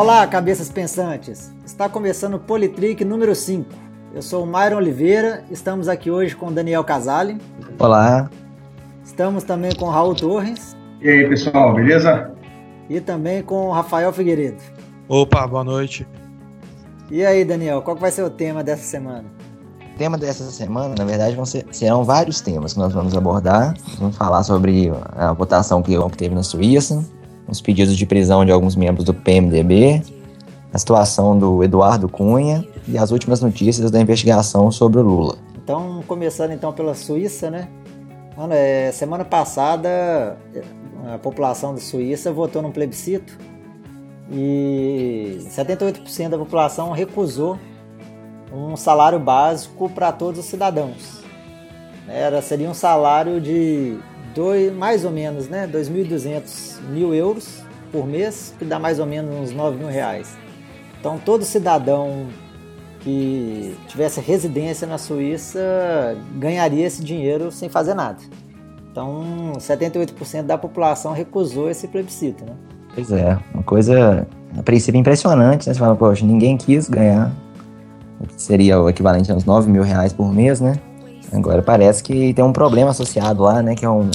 Olá, cabeças pensantes! Está começando o Politrick número 5. Eu sou o Myron Oliveira, estamos aqui hoje com o Daniel Casale. Olá. Estamos também com o Raul Torres. E aí, pessoal, beleza? E também com o Rafael Figueiredo. Opa, boa noite. E aí, Daniel, qual vai ser o tema dessa semana? O tema dessa semana, na verdade, vão ser, serão vários temas que nós vamos abordar. Vamos falar sobre a votação que teve na Suíça, os pedidos de prisão de alguns membros do PMDB, a situação do Eduardo Cunha e as últimas notícias da investigação sobre o Lula. Então, começando então pela Suíça, né? Mano, é, semana passada a população da Suíça votou num plebiscito e 78% da população recusou um salário básico para todos os cidadãos. Era, seria um salário de dois, mais ou menos, né, 2.200 mil euros por mês, que dá mais ou menos uns 9 mil reais. Então todo cidadão que tivesse residência na Suíça ganharia esse dinheiro sem fazer nada. Então 78% da população recusou esse plebiscito, né? Pois é, uma coisa a princípio impressionante, né? Você fala, poxa, ninguém quis ganhar o que seria o equivalente a uns 9 mil reais por mês, né? Agora parece que tem um problema associado lá, né? Que é um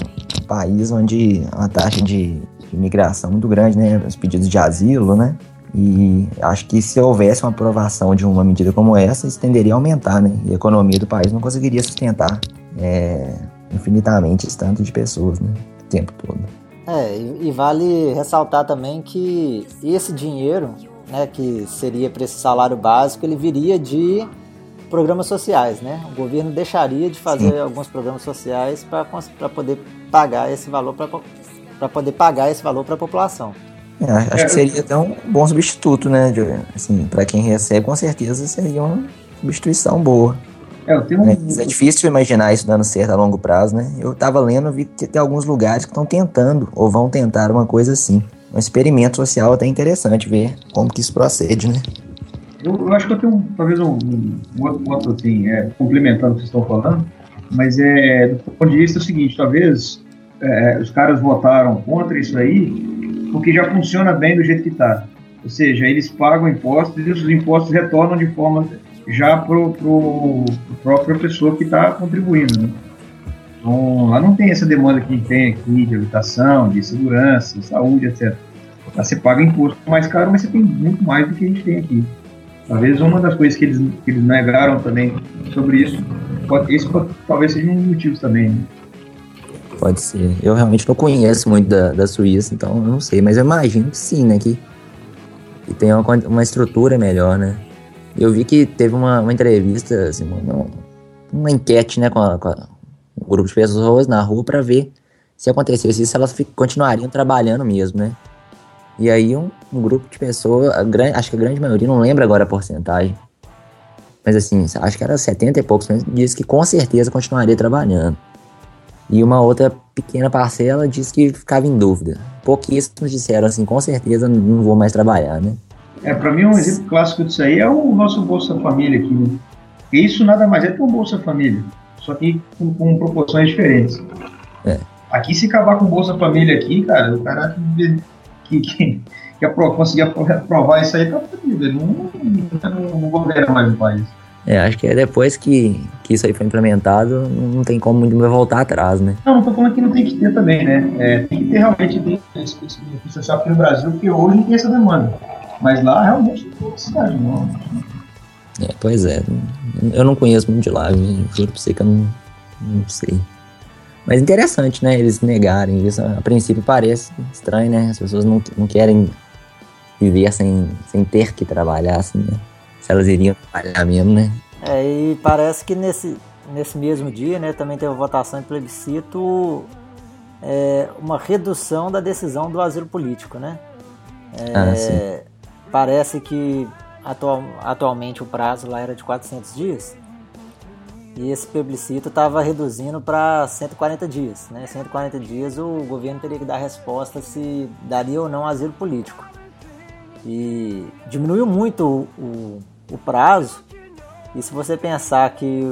país onde a taxa de, imigração muito grande, né? Os pedidos de asilo, né? E acho que se houvesse uma aprovação de uma medida como essa, isso tenderia a aumentar, né? E a economia do país não conseguiria sustentar é, infinitamente esse tanto de pessoas, né? O tempo todo. É, e, e vale ressaltar também que esse dinheiro, né, que seria para esse salário básico, ele viria de programas sociais, né? O governo deixaria de fazer Sim. alguns programas sociais para poder pagar esse valor para poder pagar esse valor para a população. É, acho que seria até um bom substituto, né? De, assim, para quem recebe, com certeza seria uma substituição boa. É, um... é, difícil imaginar isso dando certo a longo prazo, né? Eu tava lendo, vi que tem alguns lugares que estão tentando ou vão tentar uma coisa assim. Um experimento social até interessante ver como que isso procede, né? Eu, eu acho que eu tenho talvez um, um, outro ponto assim, é, complementando o que vocês estão falando, mas é do ponto de vista é o seguinte, talvez é, os caras votaram contra isso aí porque já funciona bem do jeito que está. Ou seja, eles pagam impostos e os impostos retornam de forma já para a própria pessoa que está contribuindo. Né? Então, lá não tem essa demanda que a gente tem aqui de habitação, de segurança, saúde, etc. Lá você paga imposto mais caro, mas você tem muito mais do que a gente tem aqui. Talvez uma das coisas que eles, que eles negaram também sobre isso, pode, esse pode, talvez seja um motivo também. Né? Pode ser. Eu realmente não conheço muito da, da Suíça, então eu não sei, mas eu imagino que sim, né? Que, que tem uma, uma estrutura melhor, né? Eu vi que teve uma, uma entrevista, assim, uma, uma enquete, né, com, a, com a, um grupo de pessoas na rua para ver se acontecesse isso, elas continuariam trabalhando mesmo, né? E aí um, um grupo de pessoas, acho que a grande maioria, não lembra agora a porcentagem, mas assim, acho que era 70 e poucos, mas disse que com certeza continuaria trabalhando. E uma outra pequena parcela disse que ficava em dúvida. Pouquíssimos disseram assim, com certeza não vou mais trabalhar, né? É, para mim um exemplo clássico disso aí é o nosso Bolsa Família aqui, né? Isso nada mais é que um Bolsa Família, só que com, com proporções diferentes. É. Aqui se acabar com o Bolsa Família aqui, cara, o cara que, que, que apro conseguir aprovar isso aí tá fodido. Ele não, não, não governa mais o país. É, acho que é depois que, que isso aí foi implementado, não tem como muito voltar atrás, né? Não, não tô falando que não tem que ter também, né? É, tem que ter realmente tem esse benefício social aqui no Brasil, porque hoje tem essa demanda. Mas lá realmente não tem necessidade, não. É, pois é. Eu não conheço muito de lá, juro pra você que eu não, não sei. Mas interessante, né? Eles negarem isso. A princípio parece estranho, né? As pessoas não, não querem viver sem, sem ter que trabalhar, assim, né? Se elas iriam trabalhar mesmo, né? É, e parece que nesse, nesse mesmo dia, né, também teve votação de plebiscito é, uma redução da decisão do asilo político, né? É, ah, sim. Parece que atual, atualmente o prazo lá era de 400 dias e esse plebiscito estava reduzindo para 140 dias. Né? 140 dias o governo teria que dar resposta se daria ou não asilo político. E diminuiu muito o, o, o prazo. E se você pensar que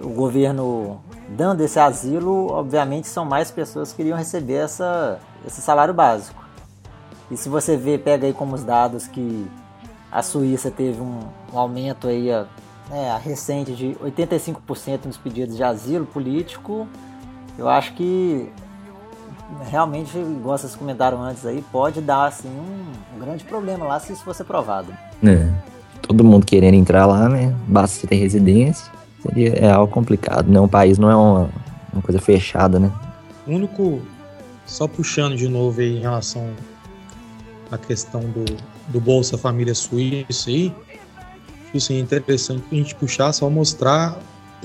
o governo dando esse asilo, obviamente são mais pessoas que iriam receber essa, esse salário básico. E se você vê, pega aí como os dados que a Suíça teve um, um aumento aí a, né, a recente de 85% nos pedidos de asilo político. Eu acho que realmente, igual vocês comentaram antes aí, pode dar assim um, um grande problema lá se isso fosse aprovado. É. Todo mundo querendo entrar lá, né? Basta ter residência. Seria, é algo complicado, né? Um país não é uma, uma coisa fechada, né? O único, só puxando de novo aí em relação à questão do, do Bolsa Família Suíça aí, isso é interessante a gente puxar, só mostrar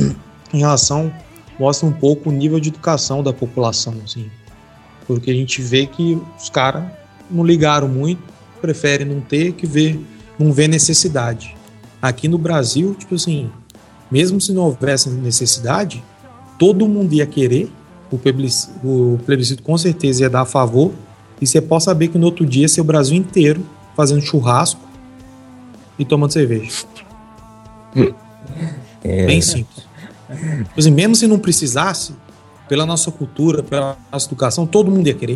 em relação, mostra um pouco o nível de educação da população, assim. Porque a gente vê que os caras não ligaram muito, preferem não ter que ver, não ver necessidade. Aqui no Brasil, tipo assim, mesmo se não houvesse necessidade, todo mundo ia querer, o plebiscito, o plebiscito com certeza ia dar a favor, e você pode saber que no outro dia ser o Brasil inteiro fazendo churrasco e tomando cerveja. É. Bem simples. Assim, mesmo se não precisasse, pela nossa cultura, pela nossa educação, todo mundo ia querer.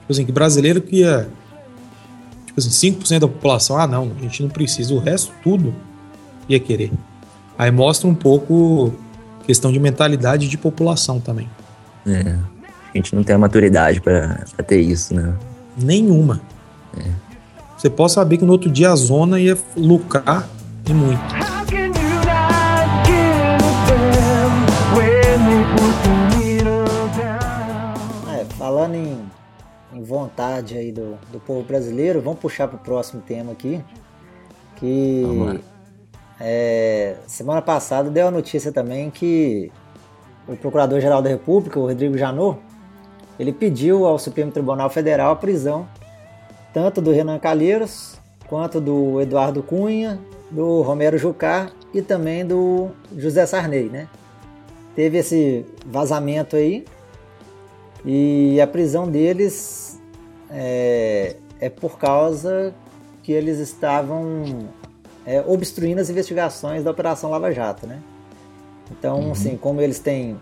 Tipo assim, que brasileiro que ia. Tipo assim, 5% da população, ah não, a gente não precisa, o resto tudo ia querer. Aí mostra um pouco questão de mentalidade de população também. É. A gente não tem a maturidade para ter isso, né? Nenhuma. É. Você pode saber que no outro dia a zona ia lucrar e muito. Vontade aí do, do povo brasileiro, vamos puxar para o próximo tema aqui. Que é, semana passada deu a notícia também que o Procurador-Geral da República, o Rodrigo Janot, ele pediu ao Supremo Tribunal Federal a prisão tanto do Renan Calheiros quanto do Eduardo Cunha, do Romero Jucá e também do José Sarney, né? Teve esse vazamento aí e a prisão deles é, é por causa que eles estavam é, obstruindo as investigações da Operação Lava Jato, né? Então, uhum. assim, como eles têm,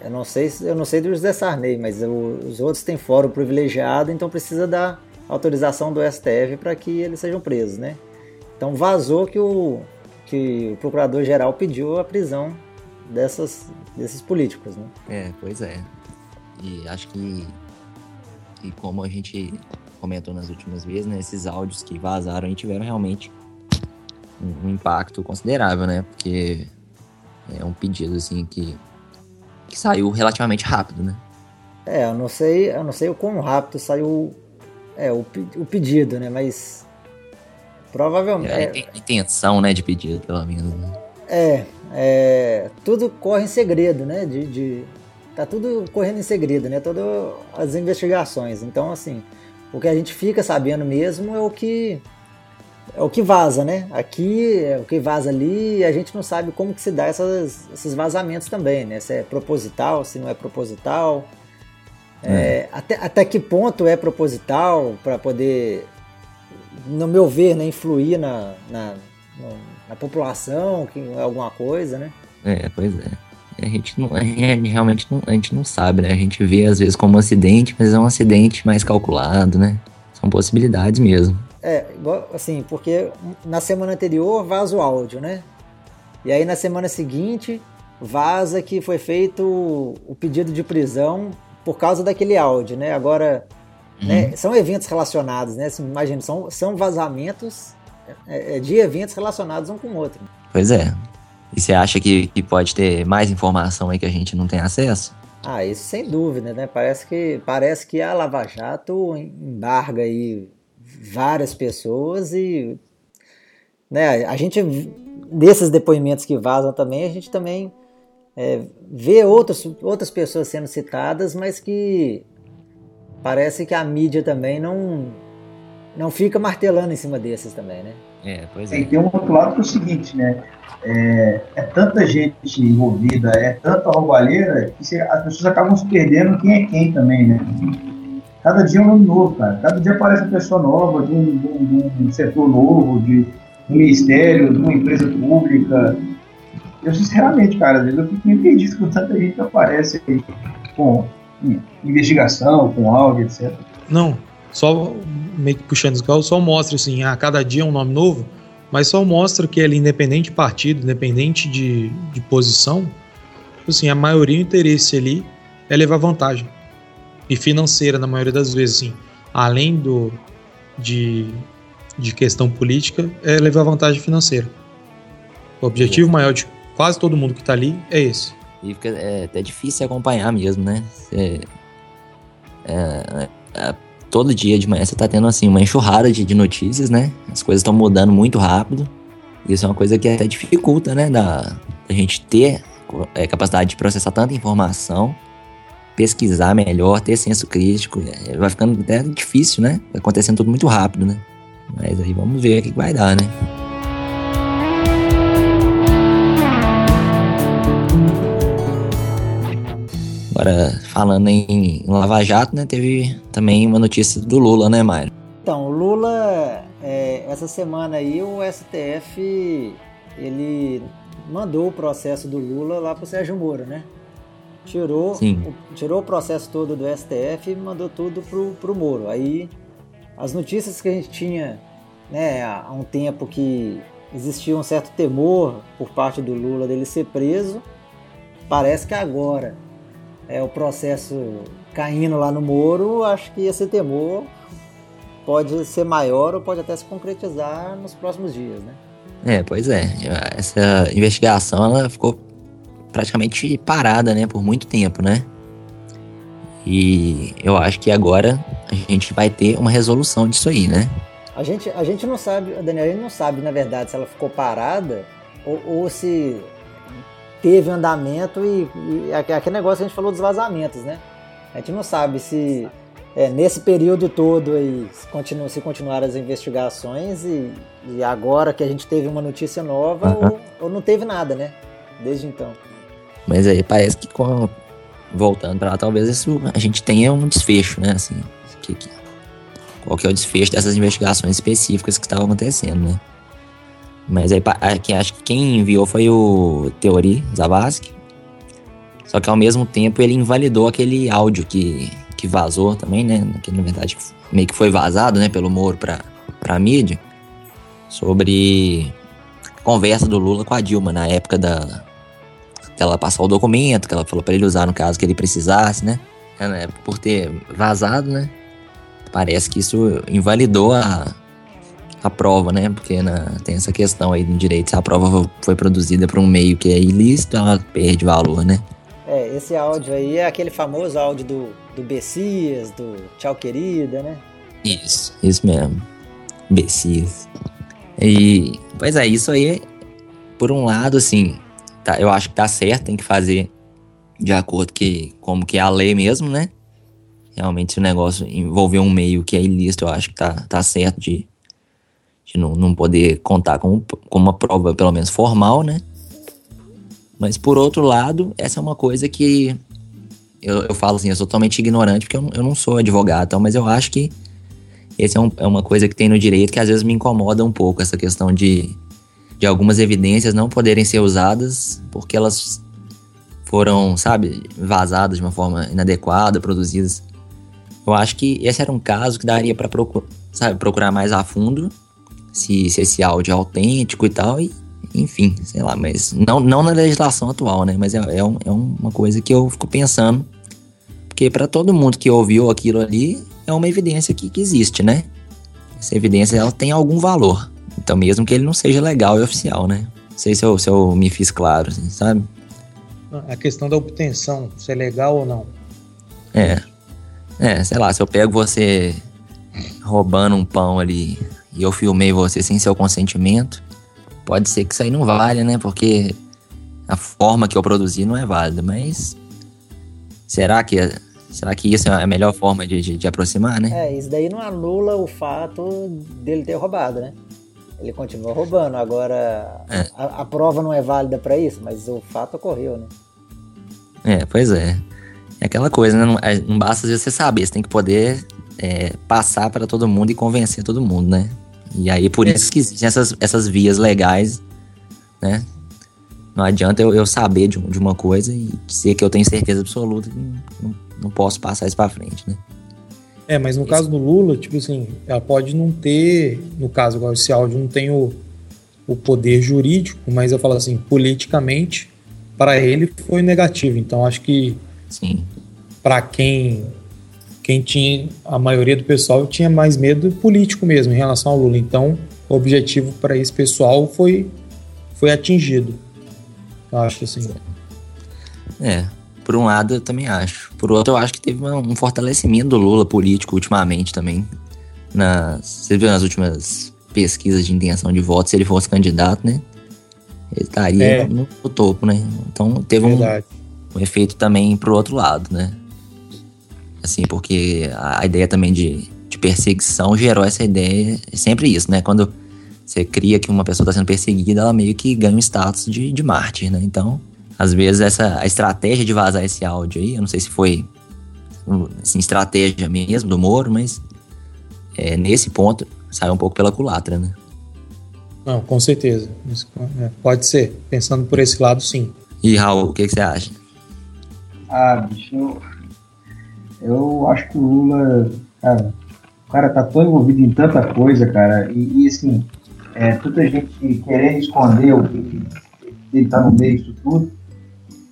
eu não sei, eu não sei do José Sarney, mas os outros têm fórum privilegiado, então precisa da autorização do STF para que eles sejam presos, né? Então vazou que o que o procurador-geral pediu a prisão dessas, desses políticos, né? É, pois é. E acho que, que como a gente comentou nas últimas vezes, né, esses áudios que vazaram aí tiveram realmente um, um impacto considerável, né? Porque é um pedido assim que, que saiu relativamente rápido, né? É, eu não sei, eu não sei o quão rápido saiu é, o, o pedido, né? Mas provavelmente. É, tem intenção, né, de pedido, pelo menos. Né? É, é, tudo corre em segredo, né? De, de, tá tudo correndo em segredo, né? Todas as investigações. Então, assim, o que a gente fica sabendo mesmo é o que é o que vaza, né? Aqui é o que vaza ali e a gente não sabe como que se dá essas, esses vazamentos também, né? Se é proposital, se não é proposital. É. É, até, até que ponto é proposital para poder, no meu ver, né, influir na, na, na população, que é alguma coisa, né? É, pois é. A gente, não, a gente realmente não, a gente não sabe, né? A gente vê às vezes como um acidente, mas é um acidente mais calculado, né? São possibilidades mesmo. É, assim, porque na semana anterior vaza o áudio, né? E aí na semana seguinte vaza que foi feito o pedido de prisão por causa daquele áudio, né? Agora, uhum. né, são eventos relacionados, né? Imagina, são, são vazamentos é, é, de eventos relacionados um com o outro. Pois é. E você acha que, que pode ter mais informação aí que a gente não tem acesso? Ah, isso sem dúvida, né? Parece que, parece que a Lava Jato embarga aí várias pessoas e né, a gente desses depoimentos que vazam também a gente também é, vê outras, outras pessoas sendo citadas, mas que parece que a mídia também não não fica martelando em cima desses também, né? É, pois é. E tem um outro lado que é o seguinte, né? É, é tanta gente envolvida, é tanta roubalheira, que as pessoas acabam se perdendo quem é quem também, né? Cada dia é um nome novo, cara. Cada dia aparece uma pessoa nova, de um, de um, de um setor novo, de um ministério, de uma empresa pública. Eu, sinceramente, cara, às vezes eu fico meio perdido com tanta gente que aparece aí com investigação, com áudio, etc. Não, só meio que puxando os carros, só mostra assim, a cada dia um nome novo, mas só mostra que ele, independente de partido, independente de, de posição, assim, a maioria do interesse ali é levar vantagem. E financeira, na maioria das vezes, assim, além do de, de questão política, é levar vantagem financeira. O objetivo maior de quase todo mundo que está ali é esse. E fica é até difícil acompanhar mesmo, né? Você, é, é, todo dia de manhã você tá tendo assim uma enxurrada de, de notícias, né? As coisas estão mudando muito rápido. Isso é uma coisa que até dificulta, né? Da, da gente ter é, capacidade de processar tanta informação, pesquisar melhor, ter senso crítico. É, vai ficando até difícil, né? Vai acontecendo tudo muito rápido, né? Mas aí vamos ver o que vai dar, né? Agora, falando em Lava Jato, né, teve também uma notícia do Lula, né, Mário? Então, o Lula, é, essa semana aí, o STF, ele mandou o processo do Lula lá pro Sérgio Moro, né? Tirou, o, tirou o processo todo do STF e mandou tudo pro, pro Moro. Aí, as notícias que a gente tinha né, há um tempo que existia um certo temor por parte do Lula dele ser preso, parece que agora é, o processo caindo lá no Moro, acho que esse temor pode ser maior ou pode até se concretizar nos próximos dias, né? É, pois é. Essa investigação ela ficou praticamente parada, né, por muito tempo, né? E eu acho que agora a gente vai ter uma resolução disso aí, né? A gente, a gente não sabe, Daniel, a gente não sabe, na verdade, se ela ficou parada ou, ou se teve andamento e, e, aquele negócio que a gente falou dos vazamentos, né? A gente não sabe se é, nesse período todo aí se, continu, se continuaram as investigações e, e, agora que a gente teve uma notícia nova uhum. ou, ou, não teve nada, né? Desde então. Mas aí parece que com, voltando para lá, talvez isso, a gente tenha um desfecho, né? Assim, que, que, qual que é o desfecho dessas investigações específicas que estavam acontecendo, né? Mas aí acho que quem enviou foi o Teori Zavascki. Só que ao mesmo tempo ele invalidou aquele áudio que, que vazou também, né? Que na verdade meio que foi vazado, né, pelo Moro pra, pra mídia. Sobre a conversa do Lula com a Dilma na época da. ela passou o documento, que ela falou para ele usar no caso que ele precisasse, né? É, né? Por ter vazado, né? Parece que isso invalidou a, a prova, né? Porque na, tem essa questão aí no direito, se a prova foi produzida por um meio que é ilícito, ela perde valor, né? É, esse áudio aí é aquele famoso áudio do, do Bessias, do Tchau Querida, né? Isso, isso mesmo. Bessias. E, pois é, isso aí, por um lado, assim, tá, eu acho que tá certo, tem que fazer de acordo que, como que é a lei mesmo, né? Realmente, se o negócio envolver um meio que é ilícito, eu acho que tá, tá certo de, de não, não poder contar com, com uma prova, pelo menos formal, né? Mas por outro lado, essa é uma coisa que eu, eu falo assim, eu sou totalmente ignorante, porque eu, eu não sou advogado, então, mas eu acho que essa é, um, é uma coisa que tem no direito que às vezes me incomoda um pouco, essa questão de, de algumas evidências não poderem ser usadas porque elas foram, sabe, vazadas de uma forma inadequada, produzidas. Eu acho que esse era um caso que daria para procurar, sabe, procurar mais a fundo se, se esse áudio é autêntico e tal, e, enfim, sei lá, mas não, não na legislação atual, né? Mas é, é, um, é uma coisa que eu fico pensando, porque para todo mundo que ouviu aquilo ali, é uma evidência que, que existe, né? Essa evidência ela tem algum valor. Então, mesmo que ele não seja legal e oficial, né? Não sei se eu, se eu me fiz claro, assim, sabe? A questão da obtenção, se é legal ou não. É. É, sei lá, se eu pego você roubando um pão ali e eu filmei você sem seu consentimento, pode ser que isso aí não valha, né? Porque a forma que eu produzi não é válida, mas será que será que isso é a melhor forma de, de, de aproximar, né? É, isso daí não anula o fato dele ter roubado, né? Ele continua roubando. Agora, é. a, a, prova não é válida para isso, mas o fato ocorreu, né? É, pois é. É aquela coisa, né? Não, é, não basta você saber, você tem que poder é, passar para todo mundo e convencer todo mundo, né? E aí, por é. isso que existem essas, essas vias legais, né? Não adianta eu, eu saber de, de, uma coisa e dizer que eu tenho certeza absoluta que não, não posso passar isso para frente, né? É, mas no caso do Lula, tipo assim, ela pode não ter, no caso, agora esse áudio não tem o, o poder jurídico, mas eu falo assim, politicamente, para ele foi negativo. Então acho que Sim. para quem quem tinha a maioria do pessoal tinha mais medo político mesmo em relação ao Lula. Então o objetivo para esse pessoal foi foi atingido. Eu acho assim. É, por um lado eu também acho. Por outro, eu acho que teve um fortalecimento do Lula político ultimamente também. Nas, você viu nas últimas pesquisas de intenção de voto, se ele fosse candidato, né? Ele estaria é. no, no, topo, né? Então teve um, um, efeito também pro outro lado, né? Assim, porque a, ideia também de, de perseguição gerou essa ideia, é sempre isso, né? Quando você cria que uma pessoa está sendo perseguida, ela meio que ganha um status de, de mártir, né? Então, às vezes, essa, a estratégia de vazar esse áudio aí, eu não sei se foi assim, estratégia mesmo do Moro, mas é, nesse ponto saiu um pouco pela culatra, né? Não, com certeza. É, pode ser. Pensando por esse lado, sim. E Raul, o que, que você acha? Ah, bicho, eu, acho que o Lula, cara, o cara tá tão envolvido em tanta coisa, cara, e, e assim, é, tanta gente querendo esconder o que ele tá no meio disso tudo,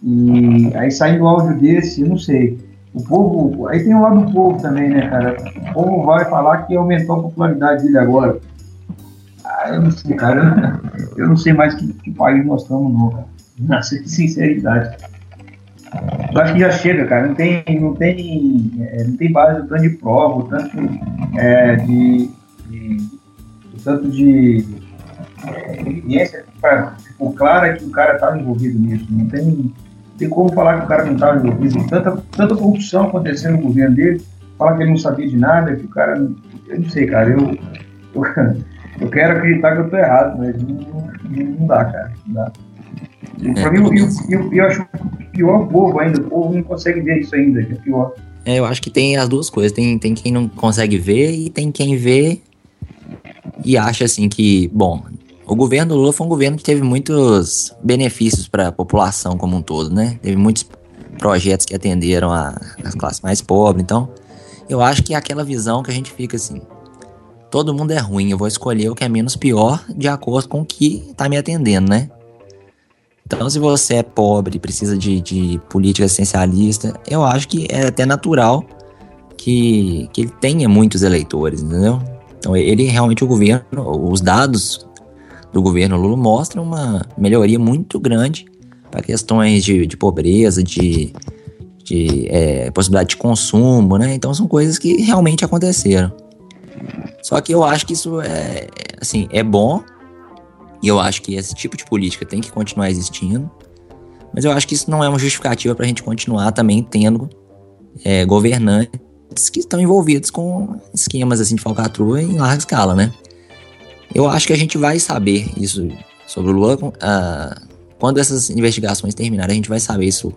e aí saindo um áudio desse, eu não sei. O povo, aí tem o lado do povo também, né, cara? O povo vai falar que aumentou a popularidade dele agora. Ah, eu não sei, cara. Eu não sei mais que, que país nós estamos, não, cara. Que sinceridade. Eu acho que já chega, cara. Não tem, não tem, é, não tem base tanto de prova, tanto é, de, de, tanto de é, evidência para tipo, clara que o cara estava envolvido nisso. Não tem, tem como falar que o cara não estava envolvido. Tanta, tanta corrupção acontecendo no governo dele, falar que ele não sabia de nada, que o cara. Eu não sei, cara. Eu, eu, eu quero acreditar que eu tô errado, mas não, não, não dá, cara. Não dá. É, pra mim, eu, eu, eu, acho pior o povo ainda. O povo não consegue ver isso ainda, que é pior. É, eu acho que tem as duas coisas. Tem, tem quem não consegue ver e tem quem vê e acha assim que, bom, o governo do Lula foi um governo que teve muitos benefícios para a população como um todo, né? Teve muitos projetos que atenderam a, as classes mais pobres. Então, eu acho que é aquela visão que a gente fica assim: todo mundo é ruim, eu vou escolher o que é menos pior de acordo com o que está me atendendo, né? Então, se você é pobre, precisa de, de política essencialista, eu acho que é até natural que, que ele tenha muitos eleitores, entendeu? Então, ele realmente, o governo, os dados do governo Lula mostra uma melhoria muito grande para questões de, de, pobreza, de, de é, possibilidade de consumo, né? Então são coisas que realmente aconteceram. Só que eu acho que isso é, assim, é bom e eu acho que esse tipo de política tem que continuar existindo. Mas eu acho que isso não é uma justificativa para a gente continuar também tendo é, governantes que estão envolvidos com esquemas assim de falcatrua em larga escala, né? Eu acho que a gente vai saber isso sobre o Lula. Uh, quando essas investigações terminarem, a gente vai saber isso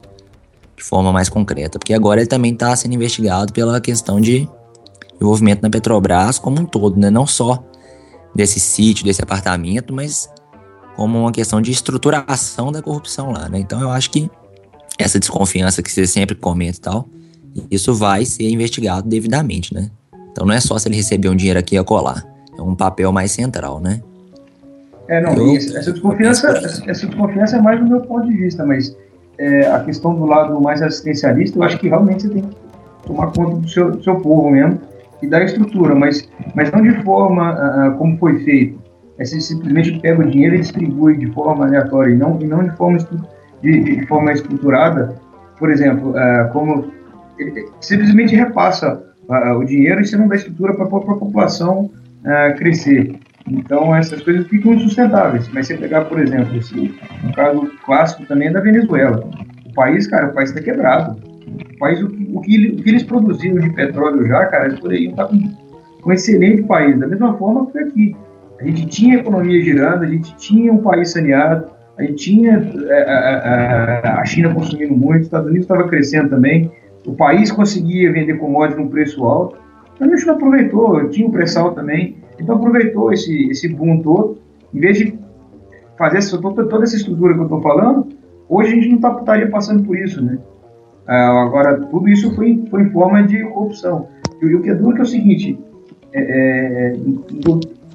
de forma mais concreta. Porque agora ele também está sendo investigado pela questão de envolvimento na Petrobras como um todo, né? Não só desse sítio, desse apartamento, mas como uma questão de estruturação da corrupção lá, né? Então eu acho que essa desconfiança que você sempre comenta e tal, isso vai ser investigado devidamente, né? Então não é só se ele receber um dinheiro aqui a colar é um papel mais central, né? É, não, eu, essa, desconfiança, essa desconfiança é mais do meu ponto de vista, mas é, a questão do lado mais assistencialista, eu acho que realmente você tem que tomar conta do seu, do seu povo mesmo e da estrutura, mas, mas não de forma uh, como foi feito. É, você simplesmente pega o dinheiro e distribui de forma aleatória e não, e não de, forma de, de forma estruturada. Por exemplo, uh, como simplesmente repassa o dinheiro e você não dá estrutura para a população uh, crescer. Então, essas coisas ficam insustentáveis. Mas se pegar, por exemplo, esse, um caso clássico também é da Venezuela. O país, cara, o país está quebrado. O país, o, o, que, o que eles produziram de petróleo já, cara, eles poderiam estar com, com um excelente país. Da mesma forma que aqui. A gente tinha a economia girando, a gente tinha um país saneado, a gente tinha a, é, a, é, é, a China consumindo muito, os Estados Unidos estava crescendo também, o país conseguia vender commodities num preço alto, a gente não aproveitou, tinha o pré-sal também, então aproveitou esse, esse boom todo, em vez de fazer essa, toda, essa estrutura que eu estou falando, hoje a gente não tá, estaria passando por isso, né? Ah, agora, tudo isso foi, foi em forma de corrupção. E o que é duro é, o seguinte, é, é,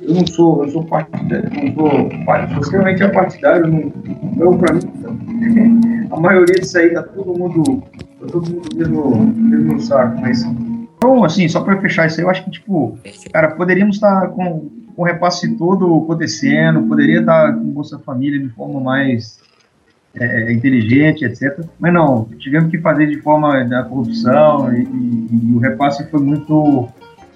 eu não sou, eu sou partidário, não sou, sou extremamente partidário, não, não para mim, a maioria disso aí tá todo mundo, tá todo mundo mesmo, mesmo saco, mas então, assim, só para fechar isso aí, eu acho que, tipo, cara, poderíamos estar com, com o repasse todo acontecendo, poderia estar com Bolsa Família de forma mais é, inteligente, etc. Mas não, tivemos que fazer de forma da corrupção e, e, e o repasse foi muito,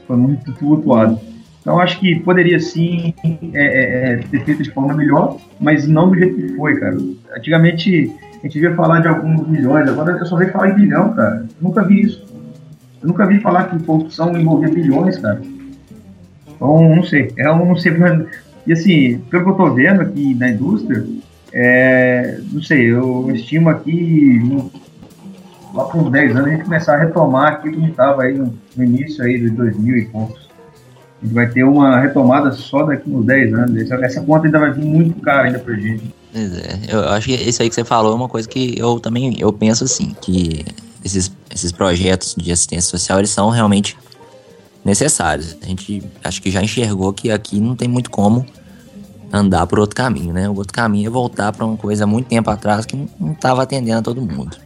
foi muito tumultuado. Então, acho que poderia sim é, é, é, ter feito de forma melhor, mas não do jeito que foi, cara. Antigamente a gente via falar de alguns milhões, agora eu só vejo falar em bilhão, cara. Eu nunca vi isso. Eu nunca vi falar que corrupção envolvia bilhões, cara. Então, não sei. É um sei. E assim, pelo que eu tô vendo aqui na indústria, é, não sei, eu estimo aqui lá por uns 10 anos a gente começar a retomar aquilo que estava aí no, início aí de 2000 e poucos a gente vai ter uma retomada só daqui uns 10 anos. Essa, essa conta ainda vai vir muito cara ainda pra gente. Pois é, eu acho que isso aí que você falou é uma coisa que eu também eu penso assim, que esses, esses projetos de assistência social, eles são realmente necessários. A gente acho que já enxergou que aqui não tem muito como andar por outro caminho, né? O outro caminho é voltar para uma coisa muito tempo atrás que não estava atendendo a todo mundo.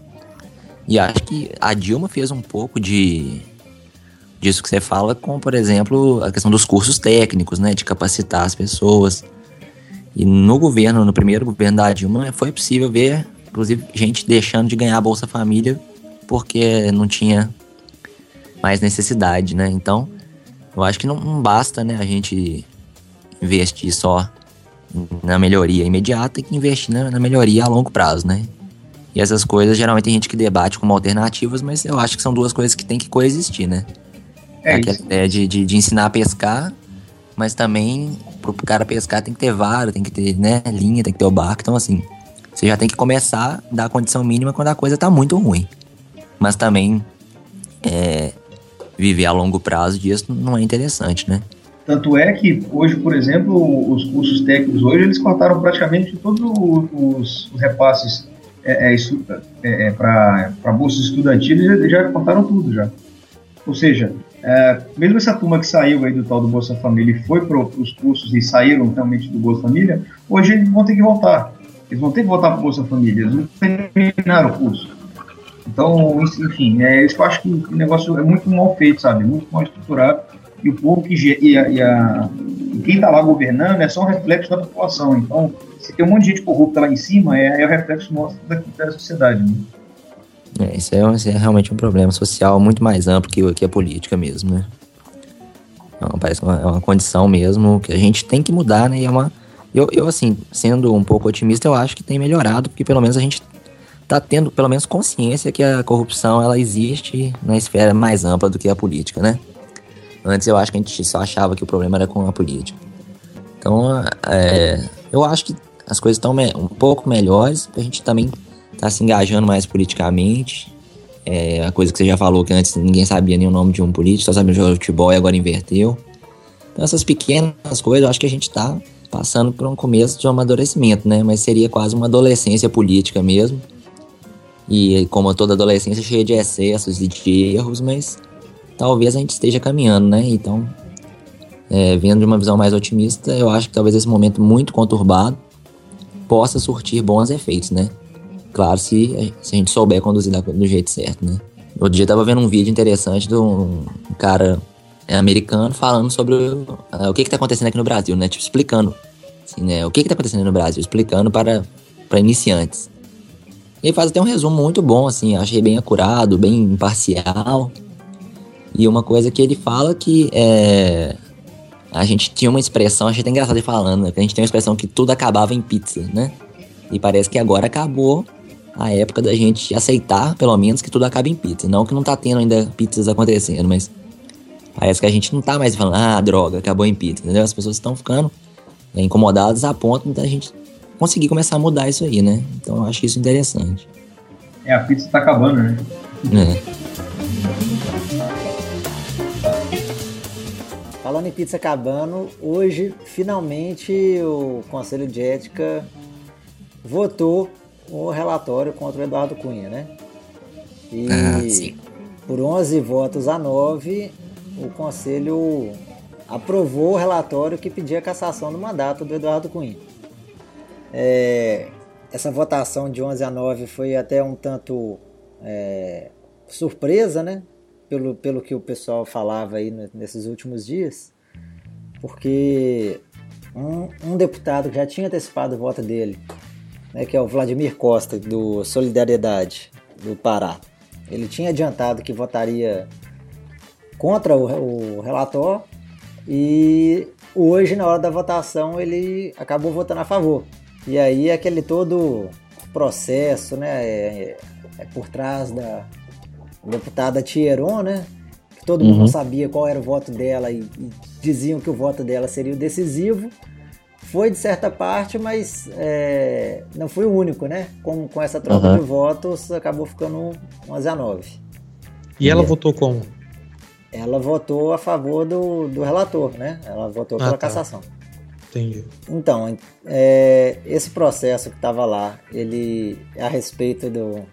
E acho que a Dilma fez um pouco de disso que você fala, com, por exemplo, a questão dos cursos técnicos, né, de capacitar as pessoas. E no governo, no primeiro governo da Dilma, foi possível ver, inclusive, gente deixando de ganhar a Bolsa Família porque não tinha mais necessidade, né? Então, eu acho que não, não basta, né, a gente investir só na melhoria imediata e que investir na, na melhoria a longo prazo, né? E essas coisas, geralmente tem gente que debate como alternativas, mas eu acho que são duas coisas que tem que coexistir, né? É Aquela ideia de, de, de, ensinar a pescar, mas também pro cara pescar tem que ter vara, tem que ter né, linha, tem que ter o barco. Então, assim, você já tem que começar a dar a condição mínima quando a coisa tá muito ruim. Mas também é, viver a longo prazo disso não é interessante, né? Tanto é que hoje, por exemplo, os cursos técnicos hoje eles cortaram praticamente todos os, os repasses é, é, é, é para bolsas estudantis, eles já cortaram tudo já. Ou seja, é, mesmo essa turma que saiu aí do tal do Bolsa Família e foi para os cursos e saíram realmente do Bolsa Família, hoje eles vão ter que voltar. Eles vão ter que voltar para o Bolsa Família, eles não terminaram o curso. Então, enfim, é isso eu acho que o negócio é muito mal feito, sabe? Muito mal estruturado. E o povo que, e, a, e, a, e quem está lá governando é só um reflexo da população. Então, se tem um monte de gente corrupta lá em cima, é, é o reflexo nosso daqui da sociedade. Né? É, isso, é, isso é realmente um problema social muito mais amplo que, que a política mesmo, né? Não, parece uma, é uma condição mesmo que a gente tem que mudar, né? E é uma, eu, eu, assim, sendo um pouco otimista, eu acho que tem melhorado, porque pelo menos a gente tá tendo, pelo menos, consciência que a corrupção, ela existe na esfera mais ampla do que a política, né? Antes eu acho que a gente só achava que o problema era com a política. Então, é, eu acho que as coisas estão um pouco melhores, a gente também tá se engajando mais politicamente. É a coisa que você já falou que antes ninguém sabia nem o nome de um político, só sabia jogar futebol e agora inverteu. Então essas pequenas coisas, eu acho que a gente tá passando por um começo de um amadurecimento, né? Mas seria quase uma adolescência política mesmo. E como toda adolescência cheia de excessos e de erros, mas talvez a gente esteja caminhando, né? Então, é, vendo de uma visão mais otimista, eu acho que talvez esse momento muito conturbado possa surtir bons efeitos, né? Claro, se, se a gente souber conduzir do jeito certo, né? Outro dia eu tava vendo um vídeo interessante de um cara americano falando sobre o, uh, o que que tá acontecendo aqui no Brasil, né? Tipo, explicando, assim, né? O que que tá acontecendo no Brasil, explicando para, para iniciantes. Ele faz até um resumo muito bom, assim, achei bem acurado, bem imparcial. E uma coisa que ele fala que é... A gente tinha uma expressão, achei até engraçado ele falando, né? Que a gente tem uma expressão que tudo acabava em pizza, né? E parece que agora acabou a época da gente aceitar, pelo menos, que tudo acaba em pizza. Não que não tá tendo ainda pizzas acontecendo, mas parece que a gente não tá mais falando, ah, droga, acabou em pizza, entendeu? As pessoas estão ficando é, incomodadas a ponto da gente conseguir começar a mudar isso aí, né? Então eu acho isso interessante. É, a pizza tá acabando, né? É. Falando em pizza acabando, hoje finalmente o Conselho de Ética votou o relatório contra o Eduardo Cunha, né? E ah, por 11 votos a 9, o Conselho aprovou o relatório que pedia a cassação do mandato do Eduardo Cunha. É, essa votação de 11 a 9 foi até um tanto é, surpresa, né? Pelo, pelo que o pessoal falava aí nesses últimos dias, porque um, um deputado que já tinha antecipado o voto dele, né, que é o Vladimir Costa, do Solidariedade do Pará, ele tinha adiantado que votaria contra o, o relator e hoje, na hora da votação, ele acabou votando a favor. E aí aquele todo processo, né, é, é por trás da deputada Thieron, né, que todo uhum. mundo sabia qual era o voto dela e, e, diziam que o voto dela seria o decisivo. Foi de certa parte, mas é, não foi o único, né? Com, com essa troca uhum. de votos, acabou ficando 11 a 9. E ela votou como? Ela votou a favor do, do relator, né? Ela votou ah, pela tá. cassação. Entendi. Então, é, esse processo que estava lá, ele é a respeito do.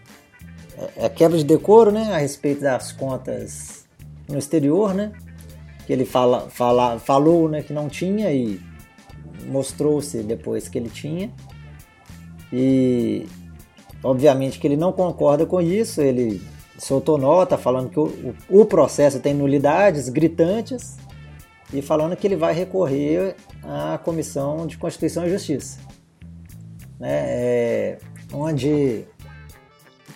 É, é quebra de decoro, né? A respeito das contas no exterior, né? Que ele fala, fala, falou né, que não tinha e mostrou-se depois que ele tinha. E obviamente que ele não concorda com isso, ele soltou nota falando que o, o processo tem nulidades gritantes e falando que ele vai recorrer à Comissão de Constituição e Justiça, né, é, onde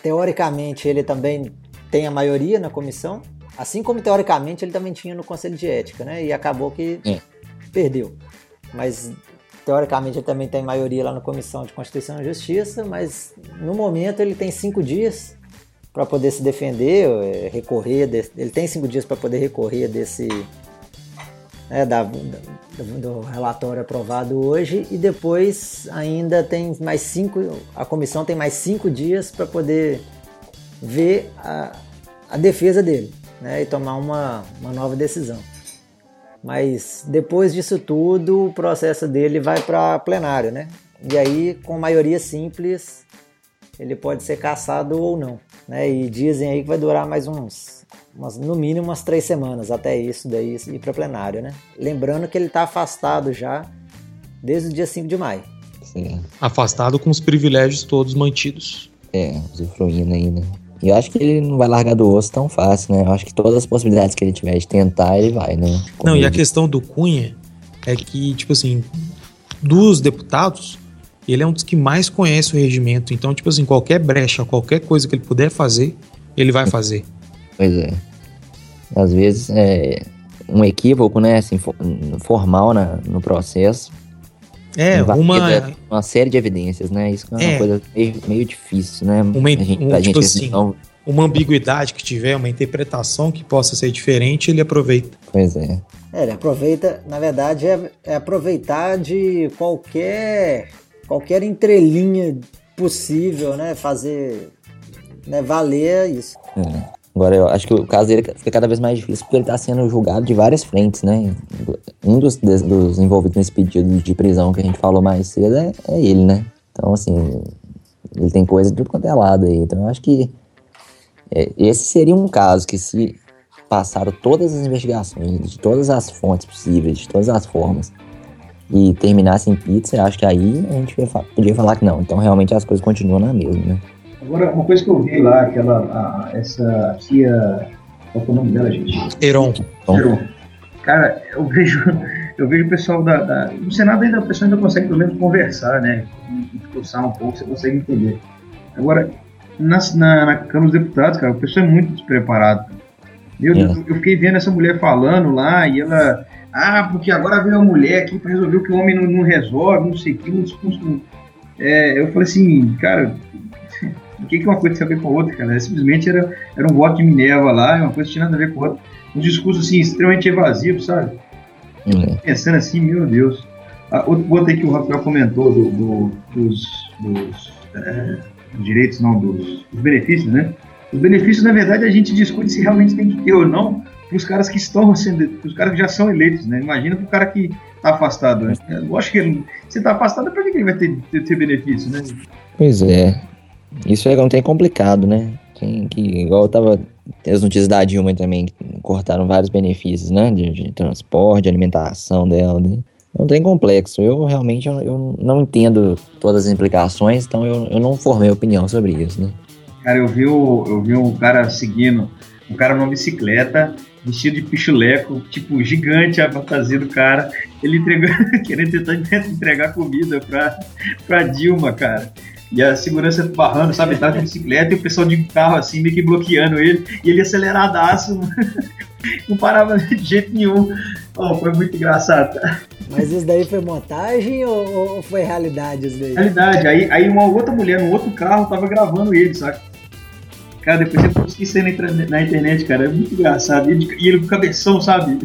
teoricamente ele também tem a maioria na comissão, assim como teoricamente ele também tinha no Conselho de Ética, né, e acabou que é. perdeu. Mas teoricamente ele também tem maioria lá na Comissão de Constituição e Justiça, mas no momento ele tem cinco dias para poder se defender, é, recorrer. Ele tem cinco dias para poder recorrer desse né, da, do, do, relatório aprovado hoje e depois ainda tem mais cinco. A comissão tem mais cinco dias para poder ver a, a defesa dele né, e tomar uma, uma nova decisão. Mas depois disso tudo, o processo dele vai para plenário, né? E aí, com maioria simples, ele pode ser caçado ou não. Né? E dizem aí que vai durar mais uns, umas, no mínimo umas três semanas até isso daí ir para plenário, né? Lembrando que ele está afastado já desde o dia 5 de maio. Sim. Afastado com os privilégios todos mantidos. É, usufruindo ainda. E eu acho que ele não vai largar do osso tão fácil, né? Eu acho que todas as possibilidades que ele tiver de tentar, ele vai, né? Não, e a questão do Cunha é que, tipo assim, dos deputados, ele é um dos que mais conhece o regimento. Então, tipo assim, qualquer brecha, qualquer coisa que ele puder fazer, ele vai fazer. Pois é. Às vezes é um equívoco, né, assim, formal na, no processo. É, uma... uma série de evidências, né? Isso é uma é. coisa meio, meio, difícil, né? Uma, gente, um, tipo assim, não... uma ambiguidade que tiver, uma interpretação que possa ser diferente, ele aproveita. Pois é. É, ele aproveita, na verdade, é, é aproveitar de qualquer qualquer entrelinha possível, né? Fazer né, valer isso. É. Agora, eu acho que o caso dele fica cada vez mais difícil porque ele está sendo julgado de várias frentes, né? Um dos, dos, envolvidos nesse pedido de prisão que a gente falou mais cedo é, é, ele, né? Então, assim, ele tem coisa de tudo quanto é lado aí. Então, eu acho que é, esse seria um caso que se passaram todas as investigações, de todas as fontes possíveis, de todas as formas, e terminasse em pizza, acho que aí a gente podia falar que não. Então realmente as coisas continuam na mesma, né? Agora, uma coisa que eu vi lá, aquela, a, essa tia. Qual é o nome dela, gente? Heron. Heron. Cara, eu vejo, eu vejo o pessoal da, da, No Senado ainda o pessoal ainda consegue pelo menos conversar, né? Discursar um pouco, você consegue entender. Agora, na, na, na Câmara dos Deputados, cara, o pessoal é muito despreparado. Meu Deus, é. eu fiquei vendo essa mulher falando lá e ela ah, porque agora veio uma mulher aqui para resolver o que o homem não, não resolve, não sei o que, um discurso. É, eu falei assim, cara, o que, que uma coisa tem a ver com a outra, cara? É, simplesmente era, era um voto de Minerva lá, uma coisa que tinha nada a ver com a outra. Um discurso assim, extremamente evasivo, sabe? Uhum. Pensando assim, meu Deus. Ah, outro ponto aí que o Rafael comentou do, do, dos, dos é, direitos, não, dos, dos benefícios, né? Os benefícios, na verdade, a gente discute se realmente tem que ter ou não, para os caras que estão sendo, os caras que já são eleitos, né? Imagina para o cara que está afastado. Né? Eu acho que ele, se está afastado, para que ele vai ter, ter, ter, benefício, né? Pois é. Isso é um tem complicado, né? Quem, que, igual tava. Tem as notícias da Dilma também, cortaram vários benefícios, né? De, de transporte, de alimentação dela, né? Não tem complexo. Eu realmente eu, eu, não entendo todas as implicações, então eu, eu não formei opinião sobre isso, né? Cara, eu vi, o, eu vi um cara seguindo, um cara numa bicicleta, vestido de pichuleco, tipo, gigante a fantasia do cara. Ele entregou, querendo tentar entregar comida pra, pra Dilma, cara. E a segurança barrando, sabe? Ele tava de bicicleta e o pessoal de carro assim, meio que bloqueando ele. E ele aceleradaço, não parava de jeito nenhum. Oh, foi muito engraçado. Mas isso daí foi montagem ou, ou foi realidade isso daí? Realidade. Aí, aí uma outra mulher no outro carro tava gravando ele, sabe? Cara, depois eu consegui ser na, internet, cara. É muito engraçado. E ele, e ele com cabeção, sabe?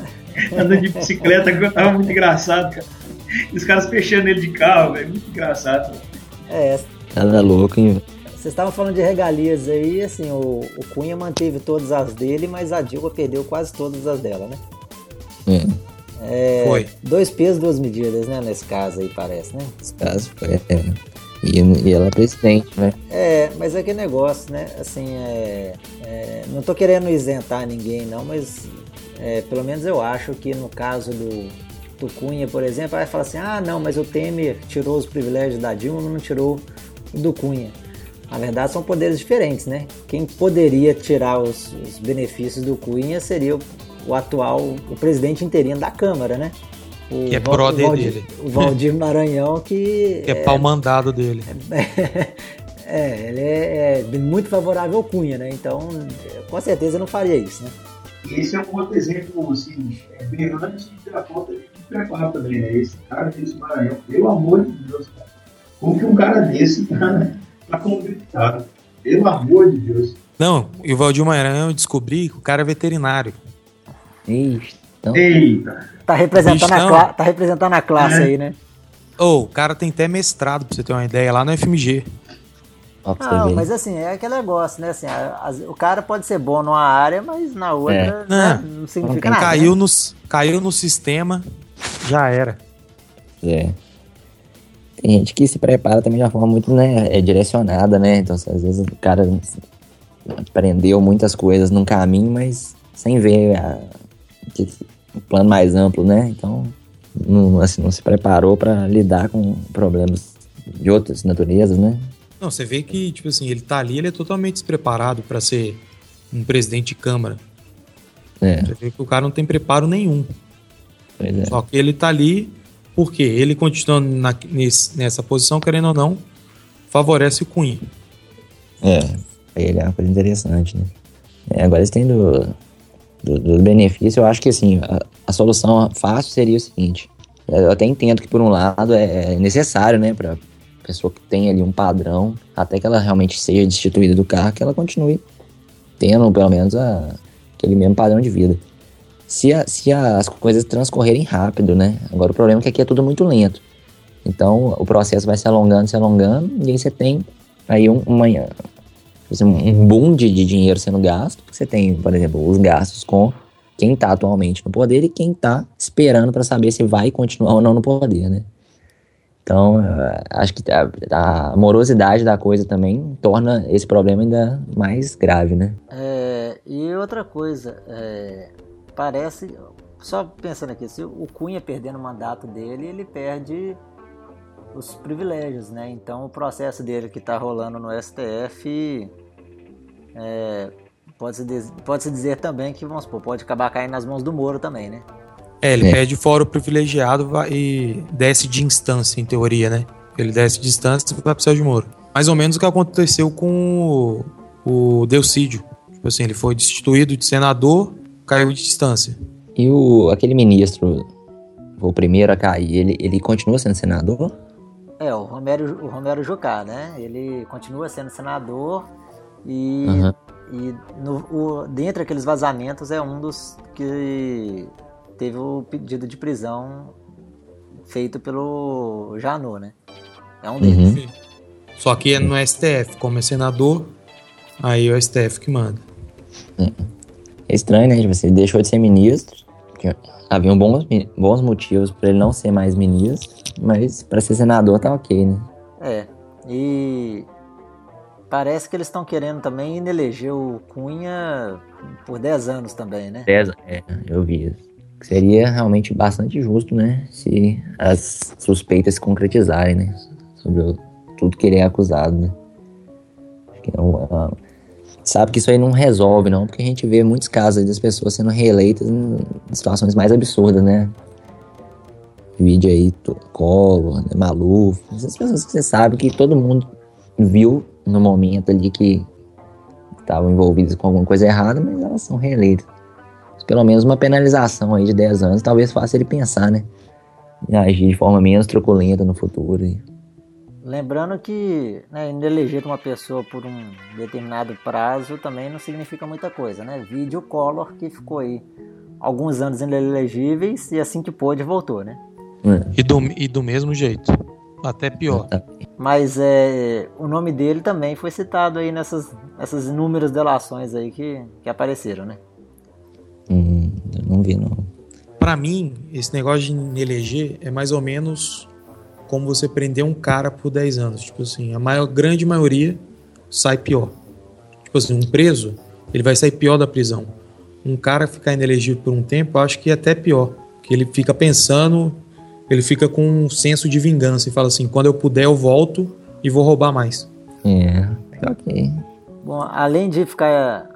Andando de bicicleta, tava muito engraçado, cara. E os caras fechando ele de carro, velho. Muito engraçado. É. Nada louco, hein? Vocês estavam falando de regalias aí, assim, o, o Cunha manteve todas as dele, mas a Dilma perdeu quase todas as dela, né? É. É, foi. Dois pesos, duas medidas, né? Nesse caso aí, parece, né? Nesse caso foi. É. E, e ela é presidente, né? É, mas é que negócio, né? Assim, é, é, não tô querendo isentar ninguém, não, mas é, pelo menos eu acho que no caso do, do Cunha, por exemplo, vai falar assim: ah, não, mas o Temer tirou os privilégios da Dilma, não tirou do Cunha. Na verdade, são poderes diferentes, né? Quem poderia tirar os, os benefícios do Cunha seria o, o, atual, o presidente interino da Câmara, né? O que é pró dele. O Valdir Maranhão, que. que é, é pau mandado dele. É, ele é, é, muito favorável ao Cunha, né? Então, com certeza não faria isso, né? Esse é um outro exemplo, assim, é berrante da falta de preparo também, né? Esse cara desse Maranhão, pelo amor de Deus, cara. Como que um cara desse, cara, tá complicado? Pelo amor de Deus. Não, e o Valdir Maranhão eu descobri que o cara é veterinário. Eita. Então... Eita. Tá representando, a, tá representando a classe é. aí, né? Ô, oh, o cara tem até mestrado, pra você ter uma ideia, lá no FMG. Não, mas assim, é aquele negócio, né? Assim, a, a, o cara pode ser bom numa área, mas na outra é. né? não, não significa nada. Caiu, né? no, caiu no sistema, já era. É. Tem gente que se prepara também de uma forma muito né, é direcionada, né? Então, às vezes o cara aprendeu muitas coisas num caminho, mas sem ver a, um plano mais amplo, né? Então, não, assim, não se preparou para lidar com problemas de outras naturezas, né? Não, você vê que, tipo assim, ele tá ali, ele é totalmente despreparado para ser um presidente de Câmara. É. Você vê que o cara não tem preparo nenhum. É. Só que ele tá ali porque ele continuando na, nesse, nessa posição, querendo ou não, favorece o Cunha. É, ele é uma coisa interessante, né? É, agora eles têm do, do, do, benefício, eu acho que assim, a, a, solução fácil seria o seguinte. Eu até entendo que por um lado é, é necessário, né, para pessoa que tem ali um padrão, até que ela realmente seja destituída do carro, que ela continue tendo pelo menos a, aquele mesmo padrão de vida. Se, a, se as coisas transcorrerem rápido, né? Agora o problema é que aqui é tudo muito lento. Então o processo vai se alongando, se alongando, e aí você tem aí um, uma, um boom de, de dinheiro sendo gasto. Você tem, por exemplo, os gastos com quem está atualmente no poder e quem está esperando para saber se vai continuar ou não no poder, né? Então, acho que a, a, morosidade da coisa também torna esse problema ainda mais grave, né? É, e outra coisa, é, parece, só pensando aqui, se o Cunha perdendo o mandato dele, ele perde os privilégios, né? Então, o processo dele que está rolando no STF é, pode-se pode dizer também que, vamos supor, pode acabar caindo nas mãos do Moro também, né? É, ele é. pede fora o privilegiado e desce de instância, em teoria, né? Ele desce de instância e vai pro de Moro. Mais ou menos o que aconteceu com o, o Delcídio. Tipo assim, ele foi destituído de senador, caiu de distância. E o, aquele ministro, o primeiro a cair, ele, ele continua sendo senador? É, o Romero, o Romero Jucá, né? Ele continua sendo senador e, uhum. e no, o, dentre aqueles vazamentos é um dos que teve o pedido de prisão feito pelo Janot, né? É um deles. Uhum. Só que é no STF, como é senador, aí é o STF que manda. É estranho, né? Você tipo deixou de ser ministro, havia bons, bons motivos para ele não ser mais ministro, mas para ser senador tá ok, né? É. E parece que eles estão querendo também eleger o Cunha por 10 anos também, né? 10 é, eu vi isso. Seria realmente bastante justo, né? Se as suspeitas se concretizarem, né? Sobre o, tudo que ele é acusado, né? Acho que é uma, sabe que isso aí não resolve, não, porque a gente vê muitos casos das pessoas sendo reeleitas em situações mais absurdas, né? Vídeo aí, Collor, né, Maluf, essas pessoas que você sabe que todo mundo viu no momento ali que estavam envolvidas com alguma coisa errada, mas elas são reeleitas. Pelo menos uma penalização aí de 10 anos talvez faça ele pensar, né? E agir de forma menos truculenta no futuro. Lembrando que né, eleger uma pessoa por um determinado prazo também não significa muita coisa, né? Vídeo Collor que ficou aí alguns anos inelegíveis e assim que pôde voltou, né? É. E, do, e do mesmo jeito, até pior. Mas é, o nome dele também foi citado aí nessas, nessas inúmeras delações aí que, que apareceram, né? Hum, eu não vi não. Para mim, esse negócio de eleger é mais ou menos como você prender um cara por 10 anos. Tipo assim, a maior, grande maioria sai pior. Tipo assim, um preso, ele vai sair pior da prisão. Um cara ficar inelegível por um tempo, eu acho que é até pior. Que ele fica pensando, ele fica com um senso de vingança e fala assim: quando eu puder, eu volto e vou roubar mais. É, ok. Bom, além de ficar.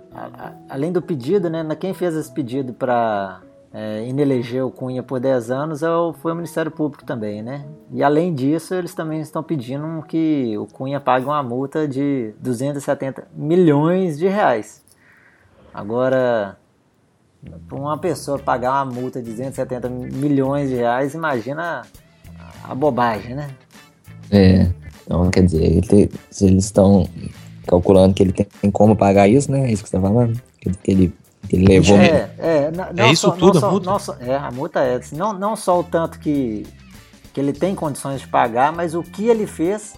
Além do pedido, né? Quem fez esse pedido para é, inelegeu Cunha por 10 anos é foi o Ministério Público também, né? E além disso, eles também estão pedindo que o Cunha pague uma multa de 270 milhões de reais. Agora, para uma pessoa pagar uma multa de 270 milhões de reais, imagina a, bobagem, né? É, então quer dizer, ele, se eles estão calculando que ele tem, como pagar isso, né? É isso que você está falando? Que ele ele levou. É, é, não, é isso só, tudo, não a multa? Não só, é, a multa é. Não, não só o tanto que, que ele tem condições de pagar, mas o que ele fez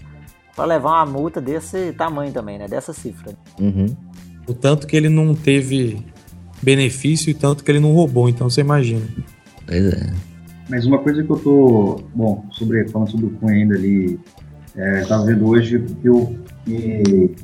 para levar uma multa desse tamanho também, né? Dessa cifra. Uhum. O tanto que ele não teve benefício e tanto que ele não roubou, então você imagina. Pois é. Mas uma coisa que eu tô, bom, sobre, falando sobre o Cunha ainda ali, é, tava vendo hoje que o, que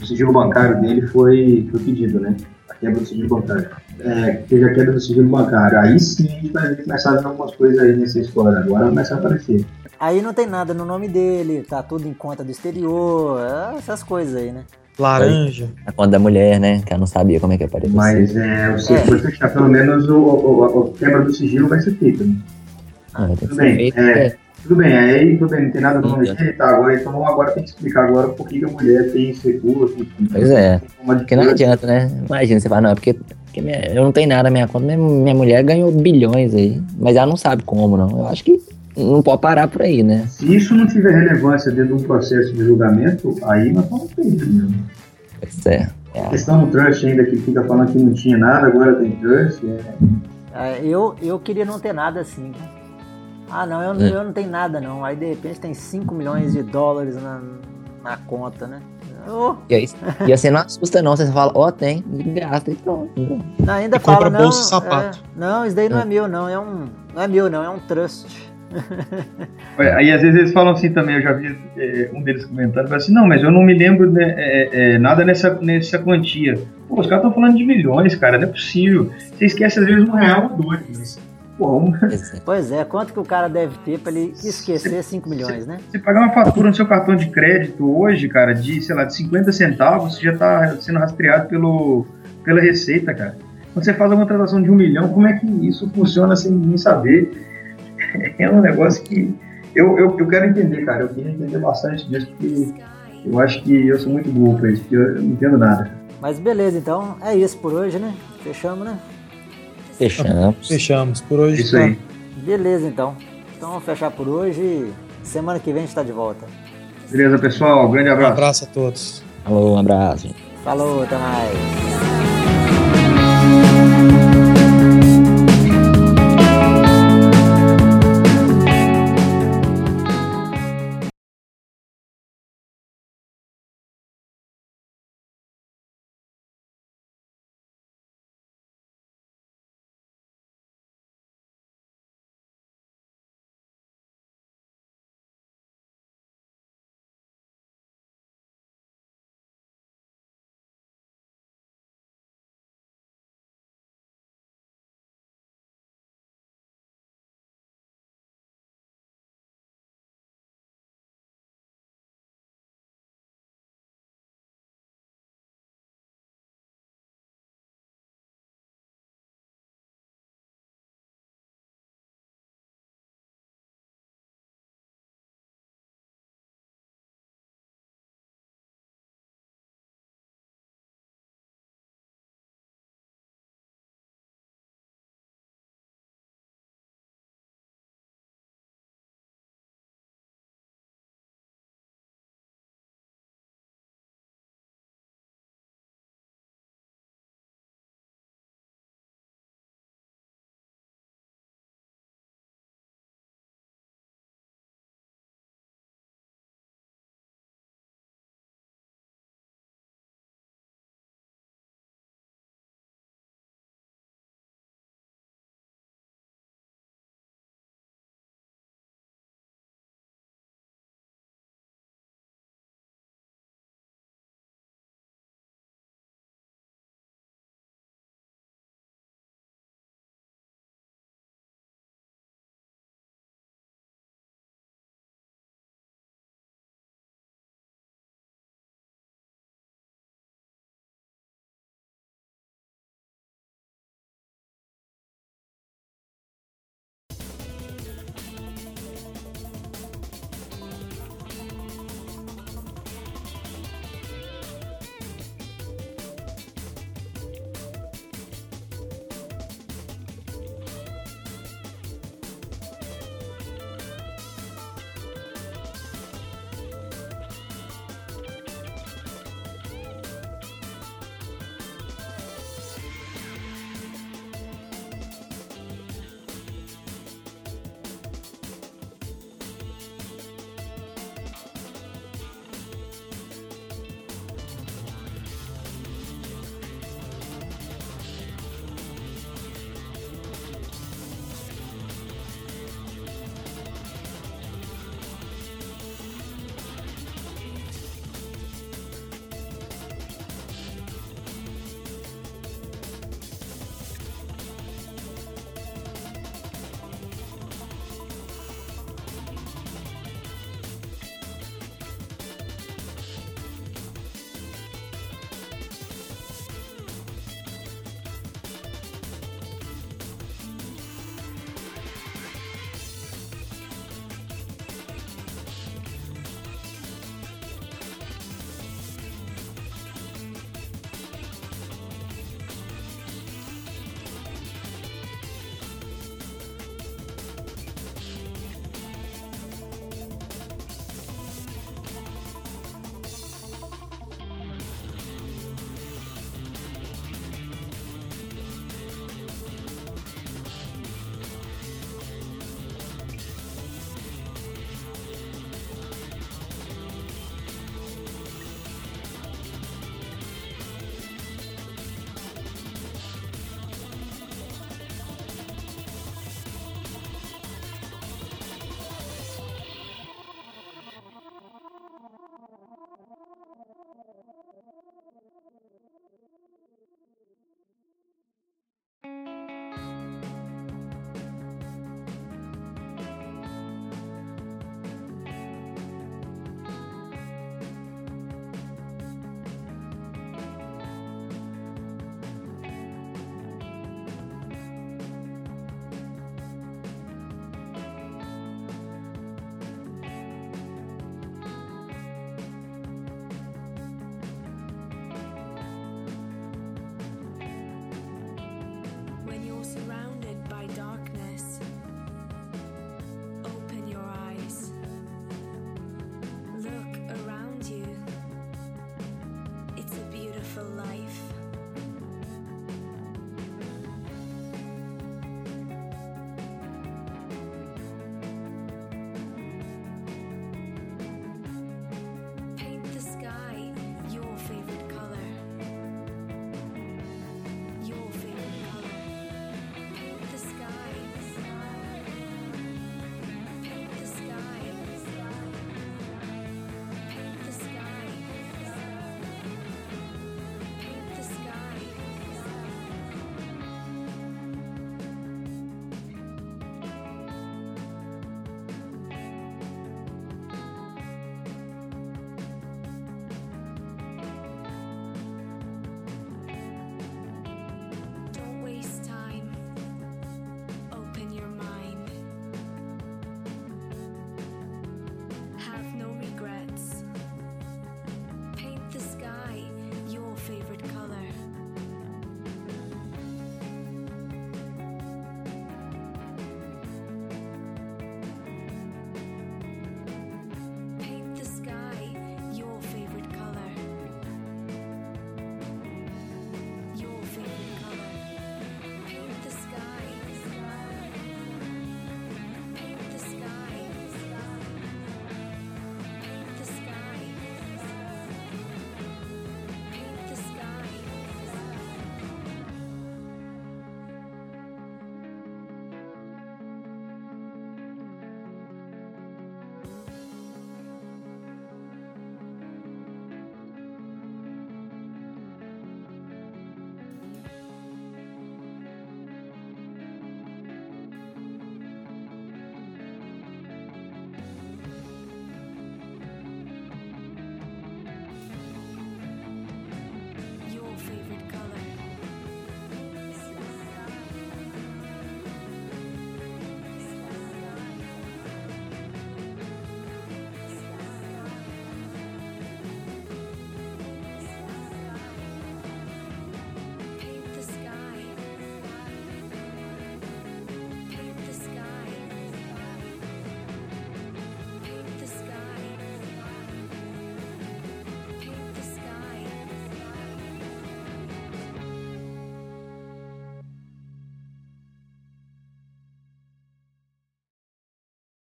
o sigilo bancário dele foi, foi pedido, né? Quebra do sigilo bancário. É, teve a quebra do sigilo bancário. Aí sim a gente vai começar a ver algumas coisas aí nessa história. Agora começa a aparecer. Aí não tem nada no nome dele, tá tudo em conta do exterior, essas coisas aí, né? Laranja. A conta da mulher, né? Que ela não sabia como é que aparecia. Mas é, você é. foi fechar, pelo menos o, o, o, quebra do sigilo vai ser feita, né? Ah, tudo bem. Feito, é, é. Tudo bem, aí tudo bem, não tem nada no nome dele, tá, agora, então agora tem que explicar agora por que a mulher tem esse recurso. Pois é, porque não adianta, né? Imagina, você fala, não, é porque, porque minha, eu não tenho nada na minha conta, minha, minha mulher ganhou bilhões aí, mas ela não sabe como, não. Eu acho que não pode parar por aí, né? Se isso não tiver relevância dentro de um processo de julgamento, aí nós estamos perdidos mesmo. Pois é. é. A questão do trust ainda que fica falando que não tinha nada, agora tem trust. É... É, eu, eu queria não ter nada assim. Ah, não eu, é. eu não tenho nada não. Aí de repente tem 5 milhões de dólares na, na conta, né? Oh. E, aí, e assim não assusta não, você fala, ó, oh, tem, gasta e pronto. Não, ainda e fala, compra não, bolsa e sapato. É, não, isso daí não é, é meu, não. É um. Não é meu, não, é um trust. Aí às vezes eles falam assim também, eu já vi é, um deles comentando, assim, não, mas eu não me lembro de, é, é, nada nessa, nessa quantia. Pô, os caras estão falando de milhões, cara, não é possível. Você esquece às vezes um real ou dois. Pois é, quanto que o cara deve ter para ele esquecer 5 milhões, né? Você pagar uma fatura no seu cartão de crédito hoje, cara, de, sei lá, de 50 centavos, você já está sendo rastreado pelo, pela Receita, cara. Quando você faz uma transação de um milhão, como é que isso funciona sem ninguém saber? É um negócio que eu, eu, eu quero entender, cara. Eu queria entender bastante disso, porque eu acho que eu sou muito burro pra isso, porque eu não entendo nada. Mas beleza, então é isso por hoje, né? Fechamos, né? Fechamos. Fechamos. Por hoje Isso tá. aí. Beleza, então. Então vamos fechar por hoje. Semana que vem a gente está de volta. Beleza, pessoal. Um grande abraço. Um abraço a todos. Falou, um abraço. Falou, até mais.